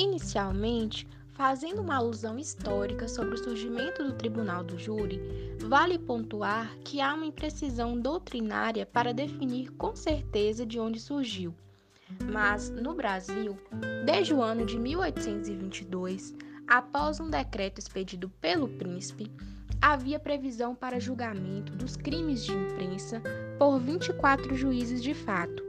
Inicialmente, fazendo uma alusão histórica sobre o surgimento do Tribunal do Júri, vale pontuar que há uma imprecisão doutrinária para definir com certeza de onde surgiu. Mas, no Brasil, desde o ano de 1822, após um decreto expedido pelo príncipe, havia previsão para julgamento dos crimes de imprensa por 24 juízes de fato.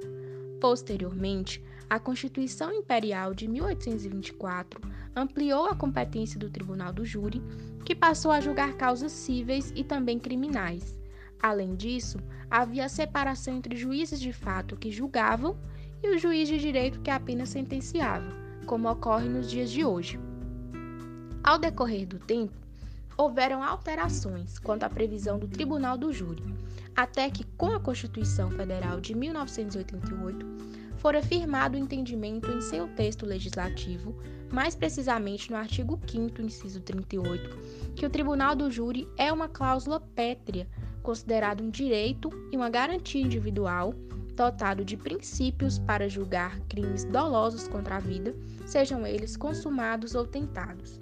Posteriormente, a Constituição Imperial de 1824 ampliou a competência do Tribunal do Júri, que passou a julgar causas cíveis e também criminais. Além disso, havia separação entre juízes de fato que julgavam e o juiz de direito que apenas sentenciava, como ocorre nos dias de hoje. Ao decorrer do tempo, houveram alterações quanto à previsão do Tribunal do Júri, até que, com a Constituição Federal de 1988, fora firmado o entendimento em seu texto legislativo, mais precisamente no artigo 5 inciso 38, que o Tribunal do Júri é uma cláusula pétrea, considerado um direito e uma garantia individual dotado de princípios para julgar crimes dolosos contra a vida, sejam eles consumados ou tentados.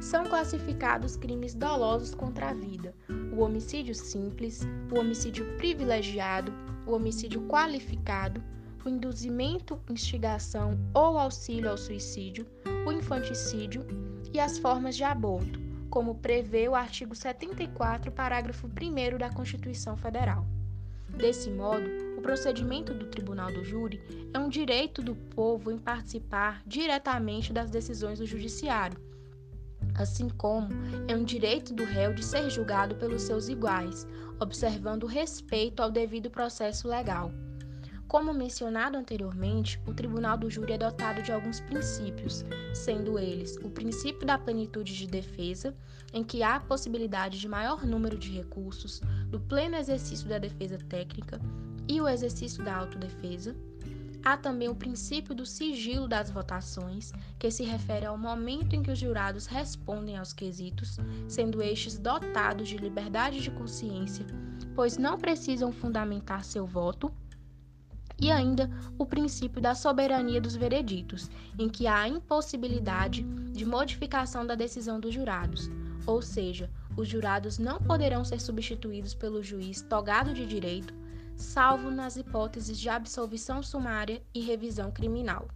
São classificados crimes dolosos contra a vida: o homicídio simples, o homicídio privilegiado, o homicídio qualificado, o induzimento, instigação ou auxílio ao suicídio, o infanticídio e as formas de aborto, como prevê o artigo 74, parágrafo 1 da Constituição Federal. Desse modo, o procedimento do Tribunal do Júri é um direito do povo em participar diretamente das decisões do Judiciário, assim como é um direito do réu de ser julgado pelos seus iguais, observando o respeito ao devido processo legal. Como mencionado anteriormente, o Tribunal do Júri é dotado de alguns princípios, sendo eles o princípio da plenitude de defesa, em que há a possibilidade de maior número de recursos, do pleno exercício da defesa técnica e o exercício da autodefesa. Há também o princípio do sigilo das votações, que se refere ao momento em que os jurados respondem aos quesitos, sendo estes dotados de liberdade de consciência, pois não precisam fundamentar seu voto e ainda o princípio da soberania dos vereditos, em que há a impossibilidade de modificação da decisão dos jurados, ou seja, os jurados não poderão ser substituídos pelo juiz togado de direito, salvo nas hipóteses de absolvição sumária e revisão criminal.